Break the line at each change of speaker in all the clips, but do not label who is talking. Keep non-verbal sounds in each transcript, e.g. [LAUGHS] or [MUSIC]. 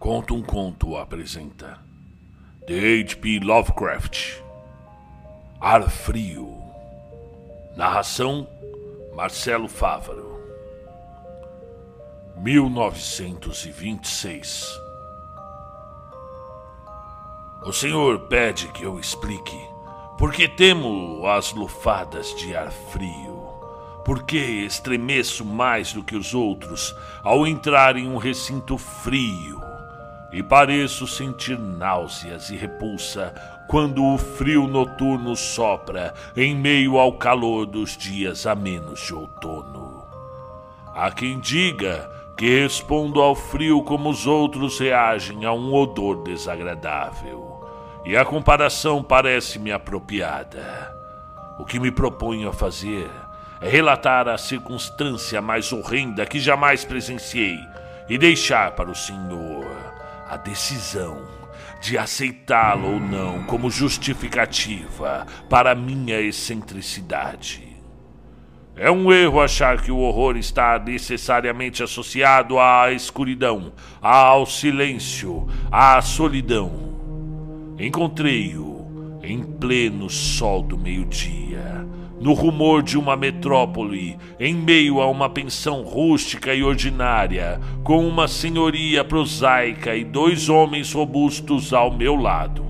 Conta um Conto apresenta. The H.P. Lovecraft. Ar Frio. Narração Marcelo Fávaro. 1926 O senhor pede que eu explique por que temo as lufadas de ar frio. Por que estremeço mais do que os outros ao entrar em um recinto frio e pareço sentir náuseas e repulsa quando o frio noturno sopra em meio ao calor dos dias amenos de outono. Há quem diga que respondo ao frio como os outros reagem a um odor desagradável, e a comparação parece-me apropriada. O que me proponho a fazer é relatar a circunstância mais horrenda que jamais presenciei e deixar para o senhor a decisão de aceitá-la ou não como justificativa para minha excentricidade. É um erro achar que o horror está necessariamente associado à escuridão, ao silêncio, à solidão. Encontrei-o em pleno sol do meio-dia no rumor de uma metrópole, em meio a uma pensão rústica e ordinária, com uma senhoria prosaica e dois homens robustos ao meu lado.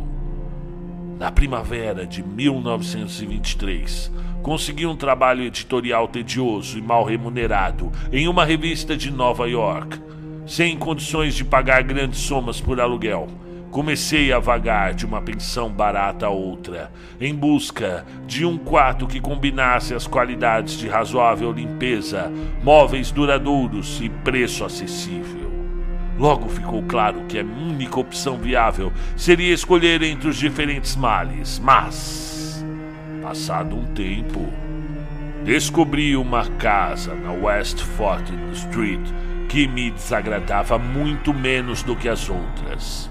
Na primavera de 1923, consegui um trabalho editorial tedioso e mal remunerado em uma revista de Nova York, sem condições de pagar grandes somas por aluguel Comecei a vagar de uma pensão barata a outra, em busca de um quarto que combinasse as qualidades de razoável limpeza, móveis duradouros e preço acessível. Logo ficou claro que a única opção viável seria escolher entre os diferentes males, mas, passado um tempo, descobri uma casa na West 14th Street que me desagradava muito menos do que as outras.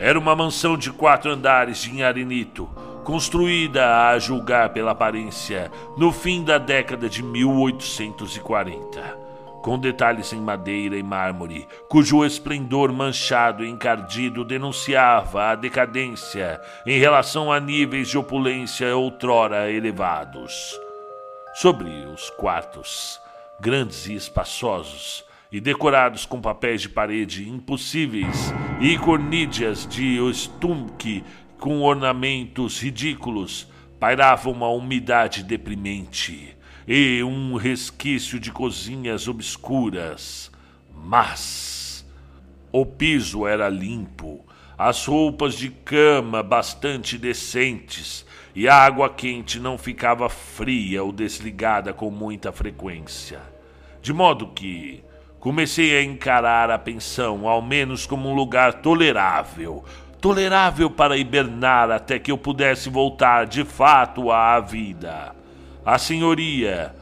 Era uma mansão de quatro andares de Inharinito, construída, a julgar pela aparência, no fim da década de 1840, com detalhes em madeira e mármore, cujo esplendor manchado e encardido denunciava a decadência em relação a níveis de opulência outrora elevados. Sobre os quartos, grandes e espaçosos, e decorados com papéis de parede impossíveis e cornídeas de estumque com ornamentos ridículos, pairava uma umidade deprimente e um resquício de cozinhas obscuras. Mas o piso era limpo, as roupas de cama bastante decentes e a água quente não ficava fria ou desligada com muita frequência. De modo que Comecei a encarar a pensão ao menos como um lugar tolerável, tolerável para hibernar até que eu pudesse voltar de fato à vida. A senhoria,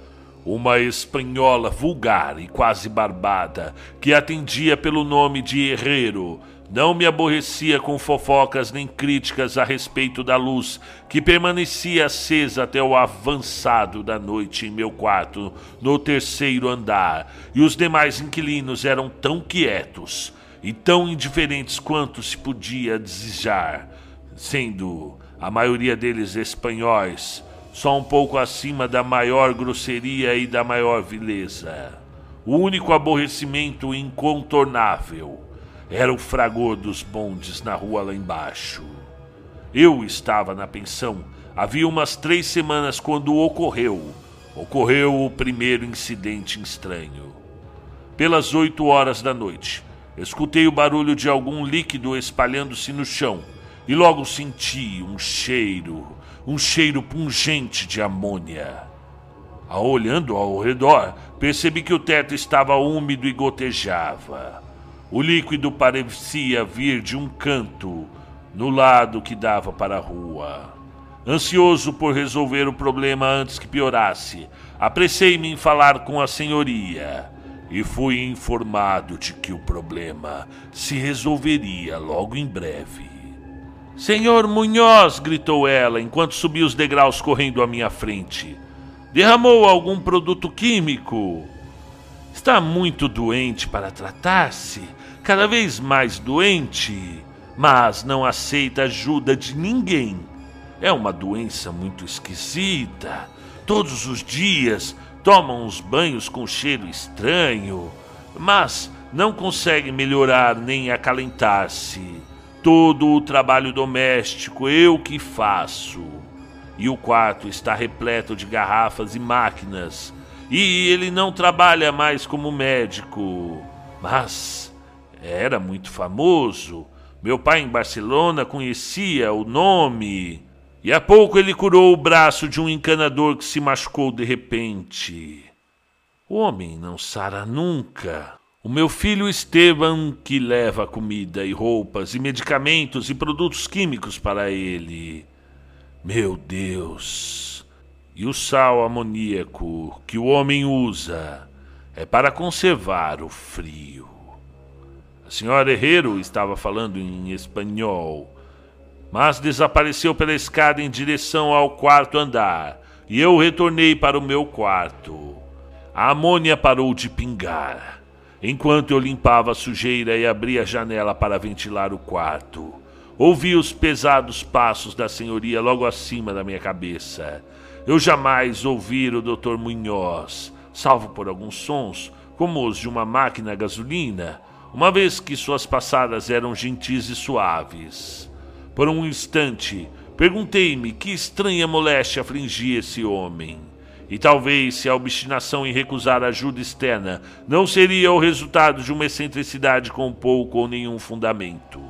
uma espanhola vulgar e quase barbada, que atendia pelo nome de Herrero, não me aborrecia com fofocas nem críticas a respeito da luz que permanecia acesa até o avançado da noite em meu quarto, no terceiro andar, e os demais inquilinos eram tão quietos e tão indiferentes quanto se podia desejar, sendo a maioria deles espanhóis, só um pouco acima da maior grosseria e da maior vileza. O único aborrecimento incontornável era o fragor dos bondes na rua lá embaixo. Eu estava na pensão havia umas três semanas quando ocorreu. Ocorreu o primeiro incidente estranho. Pelas oito horas da noite, escutei o barulho de algum líquido espalhando-se no chão e logo senti um cheiro, um cheiro pungente de amônia. Olhando ao redor, percebi que o teto estava úmido e gotejava. O líquido parecia vir de um canto, no lado que dava para a rua. Ansioso por resolver o problema antes que piorasse, apressei-me em falar com a senhoria e fui informado de que o problema se resolveria logo em breve. Senhor Munhoz, gritou ela enquanto subia os degraus correndo à minha frente. Derramou algum produto químico? Está muito doente para tratar-se? cada vez mais doente, mas não aceita ajuda de ninguém. É uma doença muito esquisita. Todos os dias toma uns banhos com cheiro estranho, mas não consegue melhorar nem acalentar-se. Todo o trabalho doméstico eu que faço. E o quarto está repleto de garrafas e máquinas. E ele não trabalha mais como médico, mas era muito famoso. Meu pai em Barcelona conhecia o nome. E há pouco ele curou o braço de um encanador que se machucou de repente. O homem não sara nunca. O meu filho Esteban, que leva comida e roupas e medicamentos e produtos químicos para ele. Meu Deus! E o sal amoníaco que o homem usa é para conservar o frio. A senhora Herrero estava falando em espanhol, mas desapareceu pela escada em direção ao quarto andar e eu retornei para o meu quarto. A amônia parou de pingar. Enquanto eu limpava a sujeira e abria a janela para ventilar o quarto, ouvi os pesados passos da senhoria logo acima da minha cabeça. Eu jamais ouvi o Dr. Munhoz, salvo por alguns sons, como os de uma máquina a gasolina, uma vez que suas passadas eram gentis e suaves. Por um instante, perguntei-me que estranha moléstia afligia esse homem. E talvez se a obstinação em recusar ajuda externa não seria o resultado de uma excentricidade com pouco ou nenhum fundamento.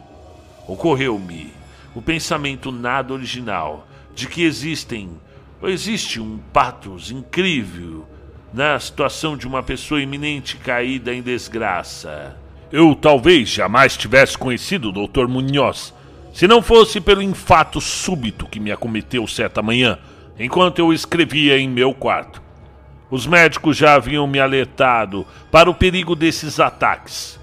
Ocorreu-me o pensamento nada original de que existem, existe um patos incrível na situação de uma pessoa iminente caída em desgraça. Eu talvez jamais tivesse conhecido o Dr. Munhoz, se não fosse pelo infato súbito que me acometeu certa manhã enquanto eu escrevia em meu quarto. Os médicos já haviam me alertado para o perigo desses ataques.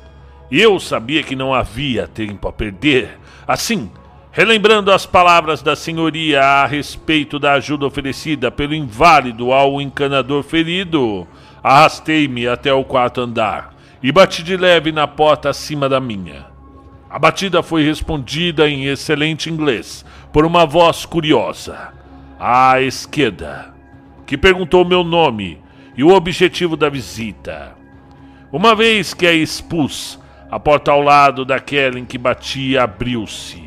Eu sabia que não havia tempo a perder. Assim, relembrando as palavras da senhoria a respeito da ajuda oferecida pelo inválido ao encanador ferido, arrastei-me até o quarto andar e bati de leve na porta acima da minha. A batida foi respondida em excelente inglês por uma voz curiosa à esquerda, que perguntou meu nome e o objetivo da visita. Uma vez que a expus, a porta ao lado daquela em que batia abriu-se.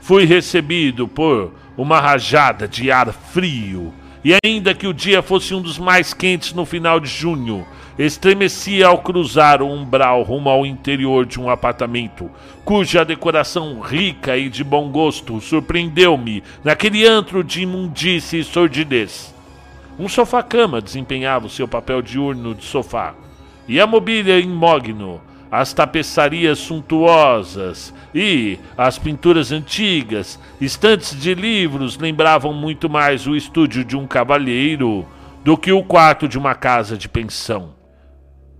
Fui recebido por uma rajada de ar frio, e ainda que o dia fosse um dos mais quentes no final de junho, Estremeci ao cruzar o umbral rumo ao interior de um apartamento, cuja decoração rica e de bom gosto surpreendeu-me naquele antro de imundície e sordidez. Um sofá-cama desempenhava o seu papel diurno de sofá, e a mobília imógno, as tapeçarias suntuosas e as pinturas antigas, estantes de livros lembravam muito mais o estúdio de um cavalheiro do que o quarto de uma casa de pensão.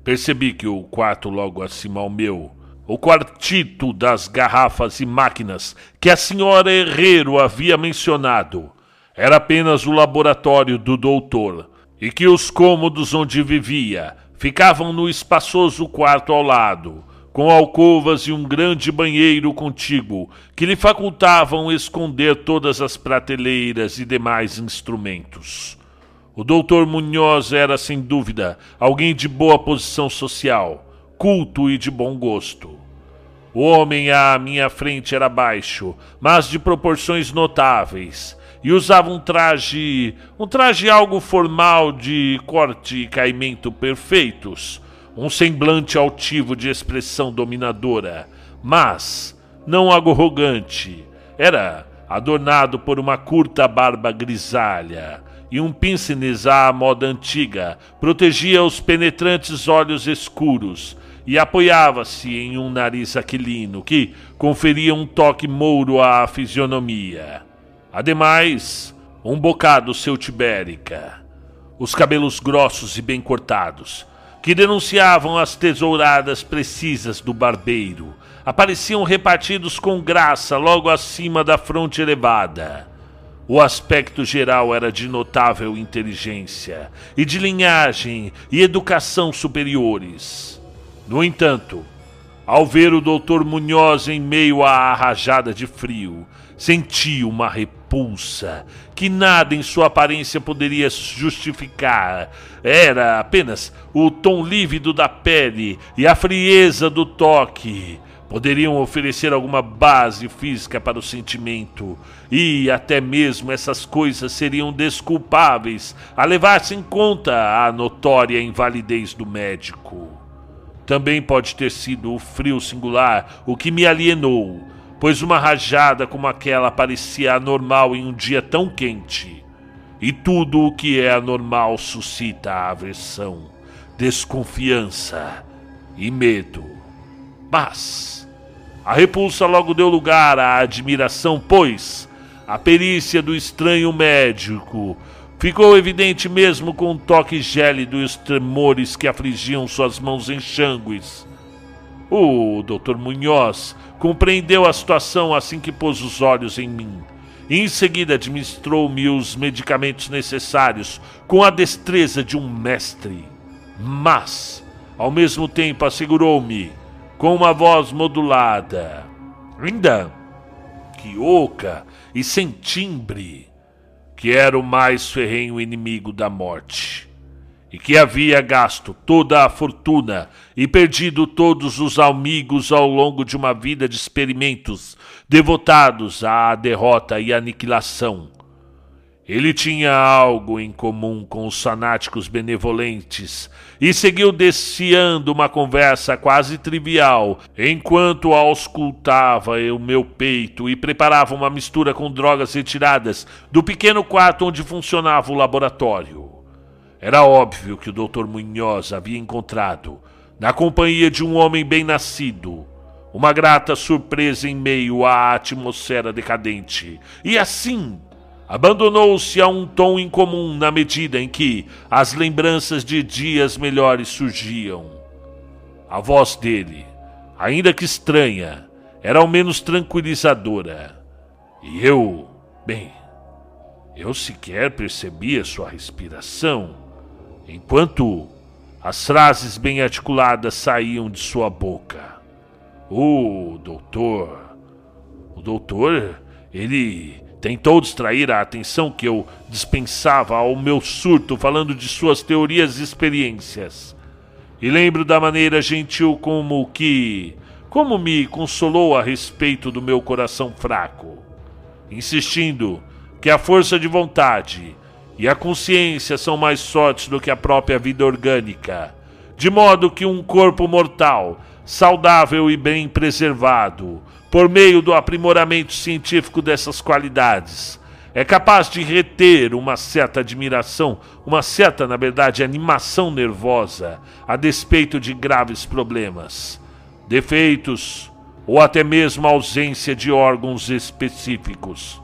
Percebi que o quarto logo acima ao meu, o quartito das garrafas e máquinas que a senhora Herrero havia mencionado, era apenas o laboratório do doutor, e que os cômodos onde vivia ficavam no espaçoso quarto ao lado, com alcovas e um grande banheiro contíguo que lhe facultavam esconder todas as prateleiras e demais instrumentos. O doutor Munhoz era, sem dúvida, alguém de boa posição social, culto e de bom gosto. O homem à minha frente era baixo, mas de proporções notáveis, e usava um traje, um traje algo formal de corte e caimento perfeitos, um semblante altivo de expressão dominadora, mas não arrogante. Era adornado por uma curta barba grisalha, e um pince-nez à moda antiga protegia os penetrantes olhos escuros e apoiava-se em um nariz aquilino que conferia um toque mouro à fisionomia. Ademais, um bocado celtibérica, os cabelos grossos e bem cortados, que denunciavam as tesouradas precisas do barbeiro, apareciam repartidos com graça logo acima da fronte elevada o aspecto geral era de notável inteligência e de linhagem e educação superiores. No entanto, Ao ver o doutor Munhoz em meio à rajada de frio, senti uma repulsa que nada em sua aparência poderia justificar. Era apenas o tom lívido da pele e a frieza do toque poderiam oferecer alguma base física para o sentimento, e até mesmo essas coisas seriam desculpáveis a levar-se em conta a notória invalidez do médico. Também pode ter sido o frio singular o que me alienou, pois uma rajada como aquela parecia anormal em um dia tão quente. E tudo o que é anormal suscita aversão, desconfiança e medo. Mas a repulsa logo deu lugar à admiração, pois a perícia do estranho médico ficou evidente mesmo com o toque gélido e os tremores que afligiam suas mãos enxangues. O Dr. Munhoz compreendeu a situação assim que pôs os olhos em mim. E em seguida administrou-me os medicamentos necessários com a destreza de um mestre. Mas, ao mesmo tempo, assegurou-me com uma voz modulada, ainda que oca e sem timbre, que era o mais ferrenho inimigo da morte, e que havia gasto toda a fortuna e perdido todos os amigos ao longo de uma vida de experimentos devotados à derrota e aniquilação ele tinha algo em comum com os fanáticos benevolentes e seguiu desfiando uma conversa quase trivial enquanto auscultava o meu peito e preparava uma mistura com drogas retiradas do pequeno quarto onde funcionava o laboratório. Era óbvio que o Dr. Munhoz havia encontrado, na companhia de um homem bem nascido, uma grata surpresa em meio à atmosfera decadente. E assim abandonou-se a um tom incomum na medida em que as lembranças de dias melhores surgiam. A voz dele, ainda que estranha, era ao menos tranquilizadora. E eu, bem, eu sequer percebia sua respiração, enquanto as frases bem articuladas saíam de sua boca. O doutor, o doutor, ele Tentou distrair a atenção que eu dispensava ao meu surto falando de suas teorias e experiências. E lembro da maneira gentil como que. como me consolou a respeito do meu coração fraco, insistindo que a força de vontade e a consciência são mais fortes do que a própria vida orgânica, de modo que um corpo mortal, saudável e bem preservado, por meio do aprimoramento científico dessas qualidades, é capaz de reter uma certa admiração, uma certa, na verdade, animação nervosa, a despeito de graves problemas, defeitos ou até mesmo ausência de órgãos específicos.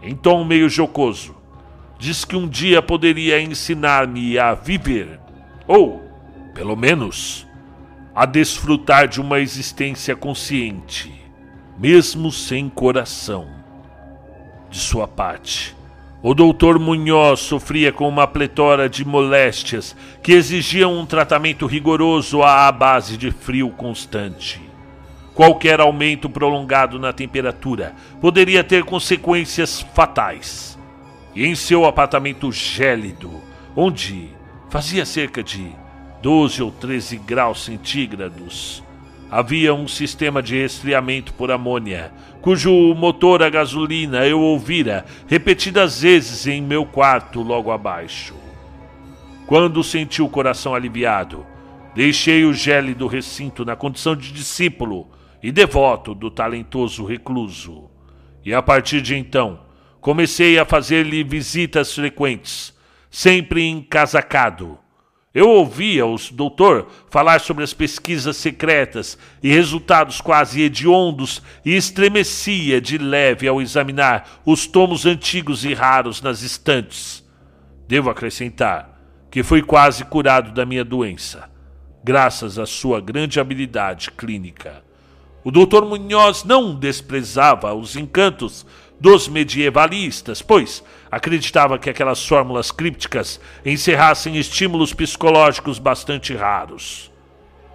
Em tom meio jocoso, diz que um dia poderia ensinar-me a viver, ou, pelo menos, a desfrutar de uma existência consciente mesmo sem coração. De sua parte, o doutor Munhoz sofria com uma pletora de moléstias que exigiam um tratamento rigoroso à base de frio constante. Qualquer aumento prolongado na temperatura poderia ter consequências fatais. E em seu apartamento gélido, onde fazia cerca de 12 ou 13 graus centígrados, Havia um sistema de resfriamento por amônia, cujo motor a gasolina eu ouvira repetidas vezes em meu quarto logo abaixo. Quando senti o coração aliviado, deixei o gélido recinto na condição de discípulo e devoto do talentoso recluso. E a partir de então, comecei a fazer-lhe visitas frequentes, sempre encasacado eu ouvia o doutor falar sobre as pesquisas secretas e resultados quase hediondos e estremecia de leve ao examinar os tomos antigos e raros nas estantes. Devo acrescentar que fui quase curado da minha doença, graças à sua grande habilidade clínica. O doutor Munhoz não desprezava os encantos dos medievalistas, pois acreditava que aquelas fórmulas crípticas encerrassem estímulos psicológicos bastante raros,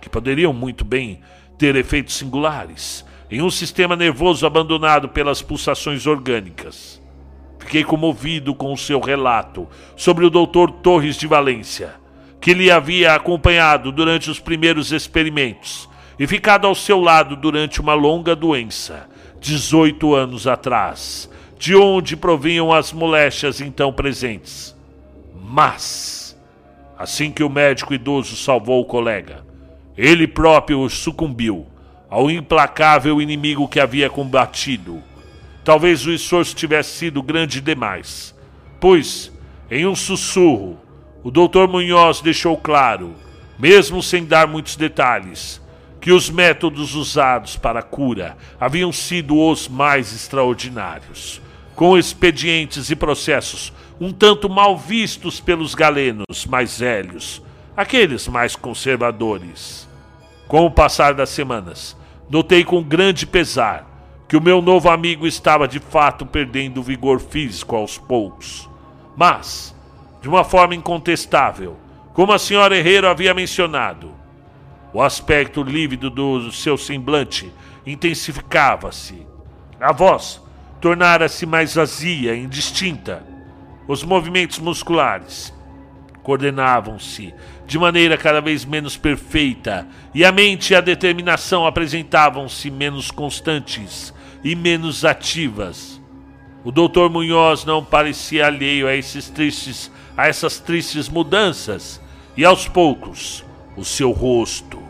que poderiam muito bem ter efeitos singulares em um sistema nervoso abandonado pelas pulsações orgânicas. Fiquei comovido com o seu relato sobre o Dr. Torres de Valência, que lhe havia acompanhado durante os primeiros experimentos e ficado ao seu lado durante uma longa doença, 18 anos atrás, de onde provinham as moléstias então presentes. Mas, assim que o médico idoso salvou o colega, ele próprio sucumbiu ao implacável inimigo que havia combatido. Talvez o esforço tivesse sido grande demais, pois, em um sussurro, o Dr. Munhoz deixou claro, mesmo sem dar muitos detalhes, que os métodos usados para a cura haviam sido os mais extraordinários, com expedientes e processos um tanto mal vistos pelos galenos mais velhos, aqueles mais conservadores. Com o passar das semanas, Notei com grande pesar que o meu novo amigo estava de fato perdendo o vigor físico aos poucos. Mas, de uma forma incontestável, como a senhora Herrero havia mencionado, o aspecto lívido do seu semblante intensificava-se. A voz tornara-se mais vazia, indistinta. Os movimentos musculares coordenavam-se de maneira cada vez menos perfeita, e a mente e a determinação apresentavam-se menos constantes e menos ativas. O Dr. Munhoz não parecia alheio a esses tristes, a essas tristes mudanças, e aos poucos, o seu rosto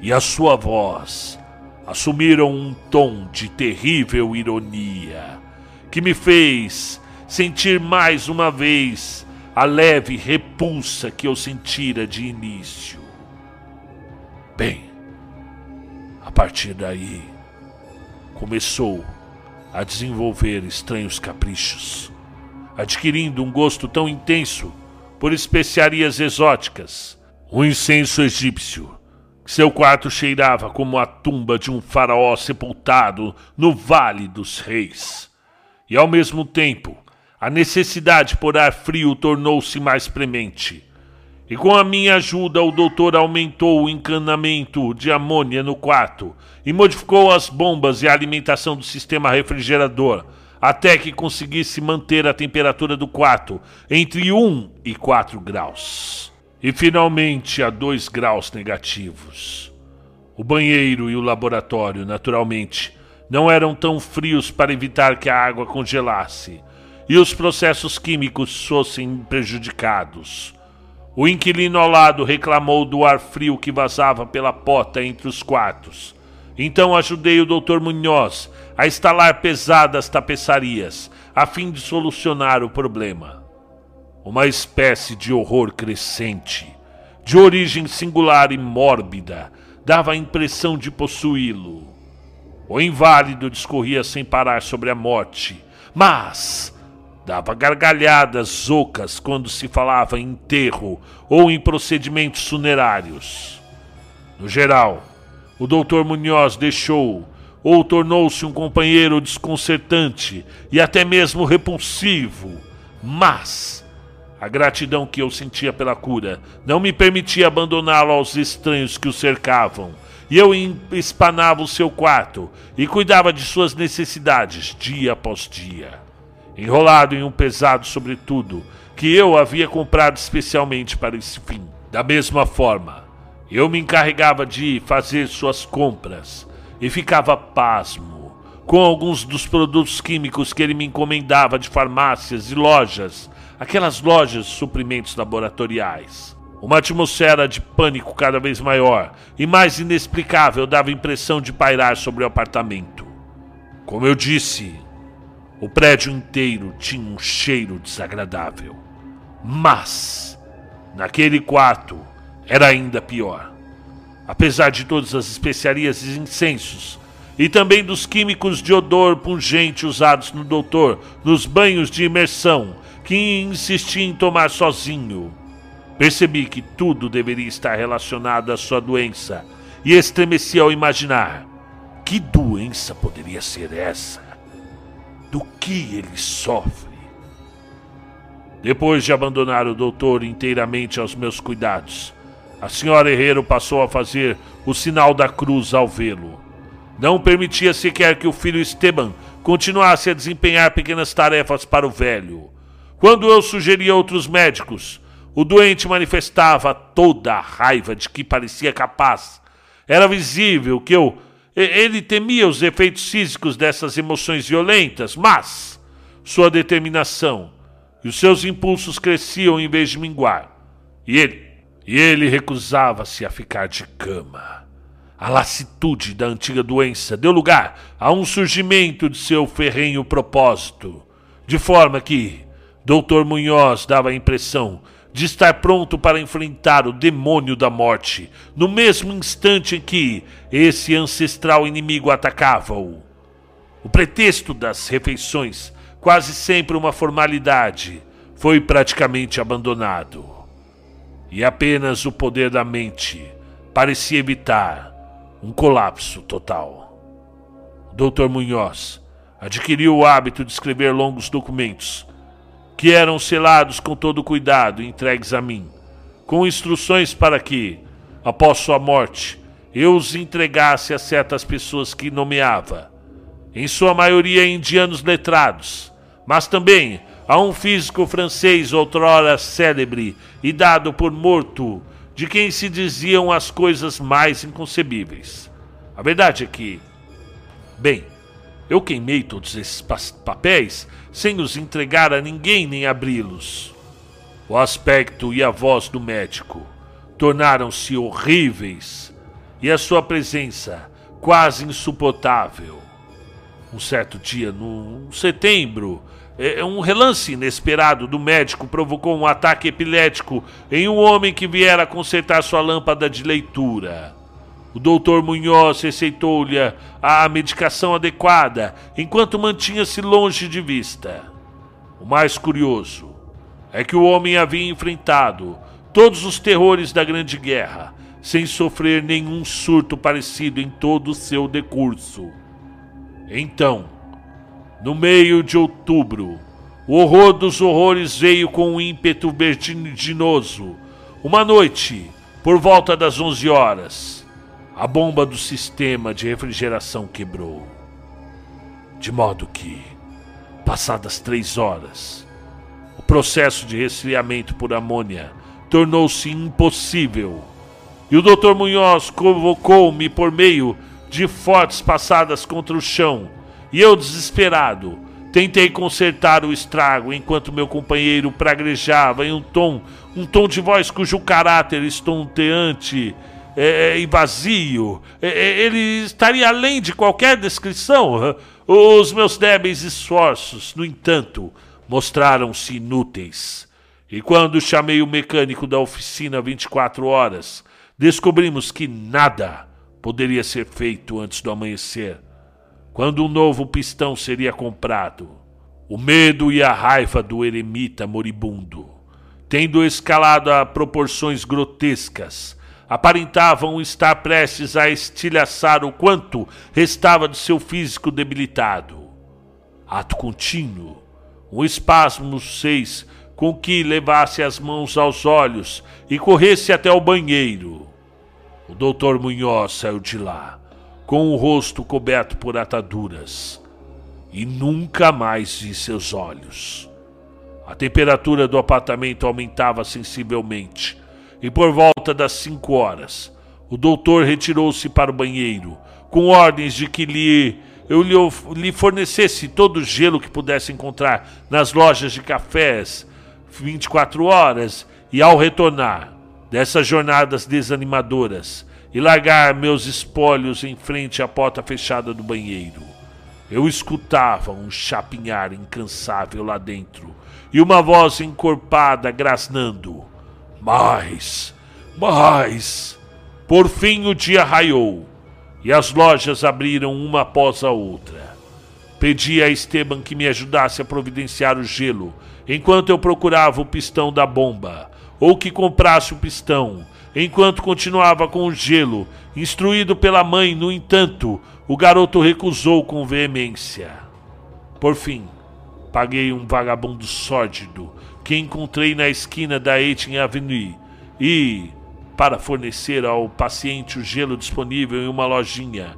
e a sua voz assumiram um tom de terrível ironia que me fez sentir mais uma vez a leve repulsa que eu sentira de início. Bem, a partir daí, começou a desenvolver estranhos caprichos, adquirindo um gosto tão intenso por especiarias exóticas, um incenso egípcio. Seu quarto cheirava como a tumba de um faraó sepultado no Vale dos Reis. E ao mesmo tempo, a necessidade por ar frio tornou-se mais premente. E com a minha ajuda, o doutor aumentou o encanamento de amônia no quarto e modificou as bombas e a alimentação do sistema refrigerador, até que conseguisse manter a temperatura do quarto entre 1 e 4 graus. E finalmente a 2 graus negativos. O banheiro e o laboratório, naturalmente, não eram tão frios para evitar que a água congelasse e os processos químicos fossem prejudicados. O inquilino ao lado reclamou do ar frio que vazava pela porta entre os quartos. Então ajudei o Dr. Munhoz a instalar pesadas tapeçarias, a fim de solucionar o problema. Uma espécie de horror crescente, de origem singular e mórbida, dava a impressão de possuí-lo. O inválido discorria sem parar sobre a morte, mas Dava gargalhadas ocas quando se falava em enterro ou em procedimentos funerários. No geral, o Dr. Munhoz deixou ou tornou-se um companheiro desconcertante e até mesmo repulsivo, mas a gratidão que eu sentia pela cura. Não me permitia abandoná-lo aos estranhos que o cercavam, e eu espanava o seu quarto e cuidava de suas necessidades dia após dia. Enrolado em um pesado sobretudo que eu havia comprado especialmente para esse fim. Da mesma forma, eu me encarregava de fazer suas compras e ficava pasmo com alguns dos produtos químicos que ele me encomendava de farmácias e lojas, aquelas lojas de suprimentos laboratoriais. Uma atmosfera de pânico cada vez maior e mais inexplicável dava impressão de pairar sobre o apartamento. Como eu disse, o prédio inteiro tinha um cheiro desagradável. Mas, naquele quarto, era ainda pior. Apesar de todas as especiarias e incensos, e também dos químicos de odor pungente usados no doutor nos banhos de imersão, que insistia em tomar sozinho, percebi que tudo deveria estar relacionado à sua doença e estremeci ao imaginar: que doença poderia ser essa? do que ele sofre. Depois de abandonar o doutor inteiramente aos meus cuidados, A senhora Herrero passou a fazer o sinal da cruz ao vê-lo. Não permitia sequer que o filho Esteban continuasse a desempenhar pequenas tarefas para o velho. Quando eu sugeria outros médicos, o doente manifestava toda a raiva de que parecia capaz. Era visível que eu ele temia os efeitos físicos dessas emoções violentas, mas sua determinação e os seus impulsos cresciam em vez de minguar. E ele, e ele recusava-se a ficar de cama. A lassitude da antiga doença deu lugar a um surgimento de seu ferrenho propósito, de forma que Dr. Munhoz dava a impressão de estar pronto para enfrentar o demônio da morte no mesmo instante em que esse ancestral inimigo atacava-o. O pretexto das refeições, quase sempre uma formalidade, foi praticamente abandonado. E apenas o poder da mente parecia evitar um colapso total. Dr. Munhoz adquiriu o hábito de escrever longos documentos que eram selados com todo cuidado e entregues a mim, com instruções para que, após sua morte, eu os entregasse a certas pessoas que nomeava, em sua maioria indianos letrados, mas também a um físico francês outrora célebre e dado por morto, de quem se diziam as coisas mais inconcebíveis. A verdade é que, bem, eu queimei todos esses papéis sem os entregar a ninguém nem abri-los. O aspecto e a voz do médico tornaram-se horríveis e a sua presença quase insuportável. Um certo dia, no setembro, é, é um relance inesperado do médico provocou um ataque epilético em um homem que viera consertar sua lâmpada de leitura. O doutor Munhoz receitou-lhe a medicação adequada enquanto mantinha-se longe de vista. O mais curioso é que o homem havia enfrentado todos os terrores da Grande Guerra sem sofrer nenhum surto parecido em todo o seu decurso. Então, no meio de outubro, o horror dos horrores veio com um ímpeto vertiginoso. Uma noite, por volta das 11 horas, a bomba do sistema de refrigeração quebrou. De modo que, passadas três horas, o processo de resfriamento por amônia tornou-se impossível. E o Dr. Munhoz convocou-me por meio de fortes passadas contra o chão, e eu, desesperado, tentei consertar o estrago enquanto meu companheiro praguejava em um tom, um tom de voz cujo caráter estonteante é, é, e vazio, é, é, ele estaria além de qualquer descrição. Os meus débeis esforços, no entanto, mostraram-se inúteis. E quando chamei o mecânico da oficina 24 horas, descobrimos que nada poderia ser feito antes do amanhecer, quando um novo pistão seria comprado. O medo e a raiva do eremita moribundo, tendo escalado a proporções grotescas, aparentavam estar prestes a estilhaçar o quanto restava de seu físico debilitado. Ato contínuo, um espasmo seis com que levasse as mãos aos olhos e corresse até o banheiro. O doutor Munhoz saiu de lá, com o rosto coberto por ataduras, e nunca mais vi seus olhos. A temperatura do apartamento aumentava sensivelmente e por volta das cinco horas, o doutor retirou-se para o banheiro, com ordens de que lhe, eu lhe, lhe fornecesse todo o gelo que pudesse encontrar nas lojas de cafés 24 horas, e ao retornar dessas jornadas desanimadoras e largar meus espólios em frente à porta fechada do banheiro, eu escutava um chapinhar incansável lá dentro e uma voz encorpada grasnando mais, mais. Por fim o dia raiou e as lojas abriram uma após a outra. Pedi a Esteban que me ajudasse a providenciar o gelo enquanto eu procurava o pistão da bomba, ou que comprasse o pistão enquanto continuava com o gelo. Instruído pela mãe, no entanto, o garoto recusou com veemência. Por fim, paguei um vagabundo sórdido que encontrei na esquina da Eighton Avenue e, para fornecer ao paciente o gelo disponível em uma lojinha,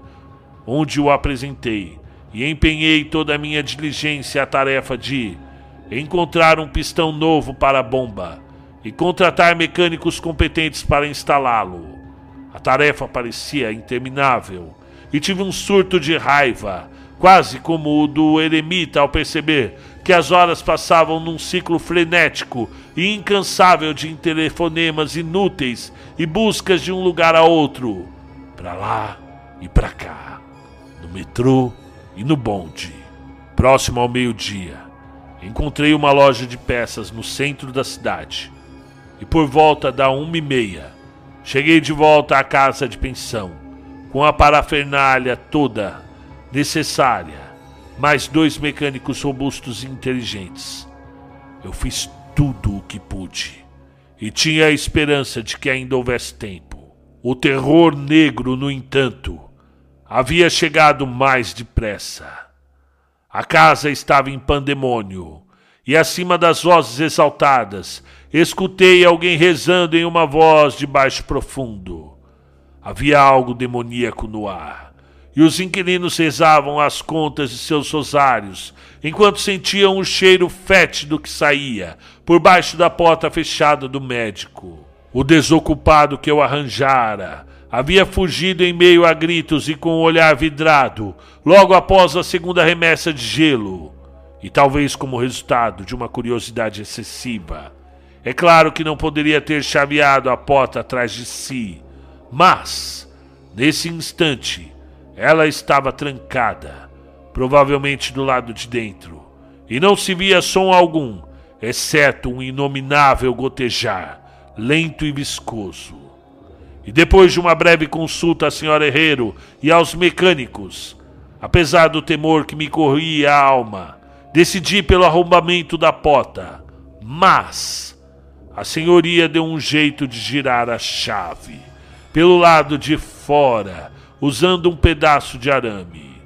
onde o apresentei e empenhei toda a minha diligência à tarefa de encontrar um pistão novo para a bomba e contratar mecânicos competentes para instalá-lo. A tarefa parecia interminável e tive um surto de raiva, quase como o do eremita ao perceber que as horas passavam num ciclo frenético e incansável de telefonemas inúteis e buscas de um lugar a outro, para lá e para cá, no metrô e no bonde. Próximo ao meio-dia, encontrei uma loja de peças no centro da cidade e por volta da uma e meia cheguei de volta à casa de pensão com a parafernália toda necessária mais dois mecânicos robustos e inteligentes. Eu fiz tudo o que pude e tinha a esperança de que ainda houvesse tempo. O terror negro, no entanto, havia chegado mais depressa. A casa estava em pandemônio e, acima das vozes exaltadas, escutei alguém rezando em uma voz de baixo profundo. Havia algo demoníaco no ar e os inquilinos rezavam as contas de seus rosários, enquanto sentiam o cheiro fétido que saía por baixo da porta fechada do médico. O desocupado que eu arranjara havia fugido em meio a gritos e com o olhar vidrado, logo após a segunda remessa de gelo, e talvez como resultado de uma curiosidade excessiva. É claro que não poderia ter chaveado a porta atrás de si, mas, nesse instante, ela estava trancada, provavelmente do lado de dentro, e não se via som algum, exceto um inominável gotejar, lento e viscoso. E depois de uma breve consulta à senhora Herrero e aos mecânicos, apesar do temor que me corria a alma, decidi pelo arrombamento da porta. Mas a senhoria deu um jeito de girar a chave pelo lado de fora usando um pedaço de arame.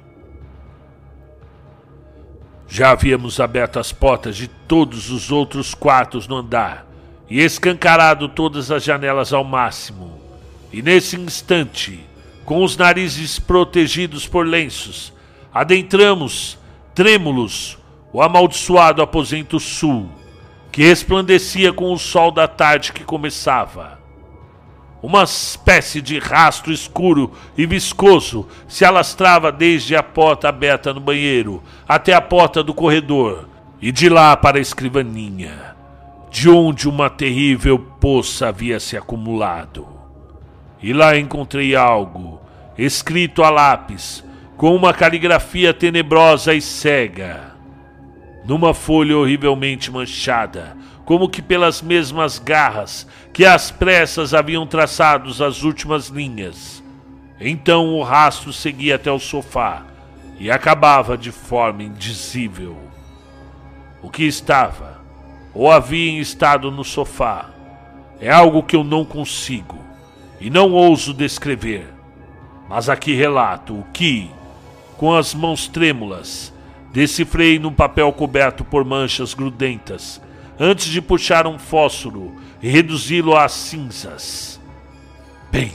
Já havíamos aberto as portas de todos os outros quartos no andar e escancarado todas as janelas ao máximo. E nesse instante, com os narizes protegidos por lenços, adentramos, trêmulos, o amaldiçoado aposento sul, que resplandecia com o sol da tarde que começava. Uma espécie de rastro escuro e viscoso se alastrava desde a porta aberta no banheiro até a porta do corredor e de lá para a escrivaninha, de onde uma terrível poça havia se acumulado. E lá encontrei algo, escrito a lápis, com uma caligrafia tenebrosa e cega, numa folha horrivelmente manchada como que pelas mesmas garras que às pressas haviam traçado as últimas linhas. Então o rastro seguia até o sofá e acabava de forma indizível. O que estava, ou havia estado no sofá, é algo que eu não consigo e não ouso descrever. Mas aqui relato o que, com as mãos trêmulas, decifrei num papel coberto por manchas grudentas antes de puxar um fósforo e reduzi-lo a cinzas. Bem,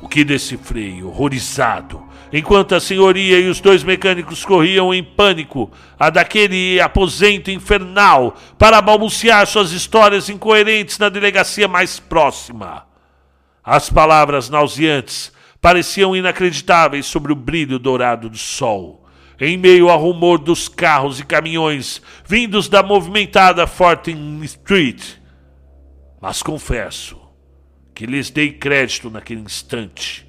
o que decifrei, horrorizado, enquanto a senhoria e os dois mecânicos corriam em pânico a daquele aposento infernal para balbuciar suas histórias incoerentes na delegacia mais próxima. As palavras nauseantes pareciam inacreditáveis sobre o brilho dourado do sol em meio ao rumor dos carros e caminhões vindos da movimentada Fortin Street. Mas confesso que lhes dei crédito naquele instante.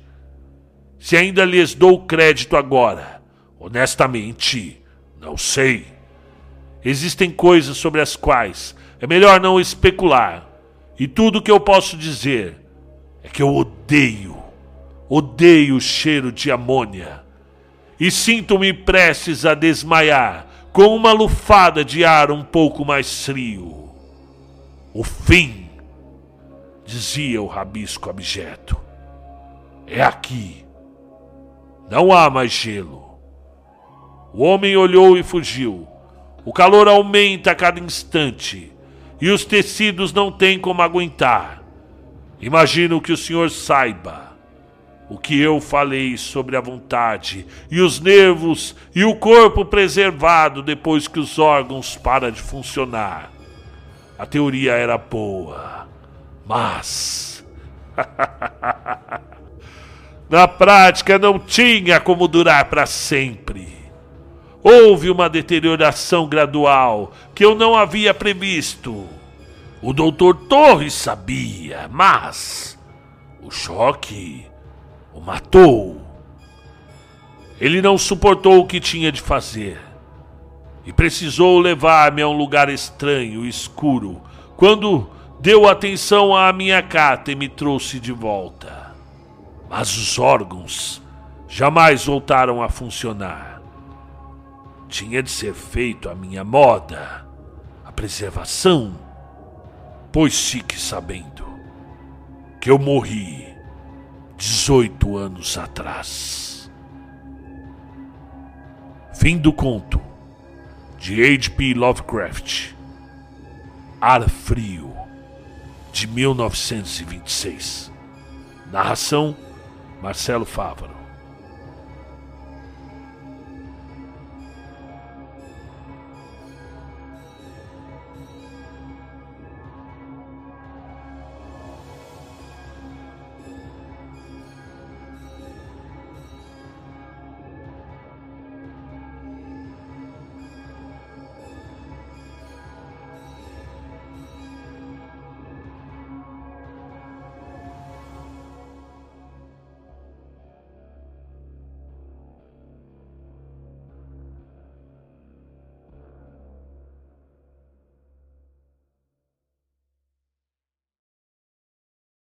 Se ainda lhes dou crédito agora, honestamente, não sei. Existem coisas sobre as quais é melhor não especular, e tudo o que eu posso dizer é que eu odeio, odeio o cheiro de amônia e sinto-me prestes a desmaiar com uma lufada de ar um pouco mais frio. O fim, dizia o rabisco abjeto, é aqui. Não há mais gelo. O homem olhou e fugiu. O calor aumenta a cada instante e os tecidos não têm como aguentar. Imagino que o senhor saiba o que eu falei sobre a vontade e os nervos e o corpo preservado depois que os órgãos param de funcionar. A teoria era boa, mas. [LAUGHS] Na prática não tinha como durar para sempre. Houve uma deterioração gradual que eu não havia previsto. O doutor Torres sabia, mas o choque o matou. Ele não suportou o que tinha de fazer e precisou levar-me a um lugar estranho escuro. Quando deu atenção à minha carta e me trouxe de volta. Mas os órgãos jamais voltaram a funcionar. Tinha de ser feito a minha moda, a preservação, pois fique sabendo que eu morri 18 anos atrás. Fim do conto de H.P. Lovecraft. Ar Frio, de 1926. Narração: Marcelo Fávaro.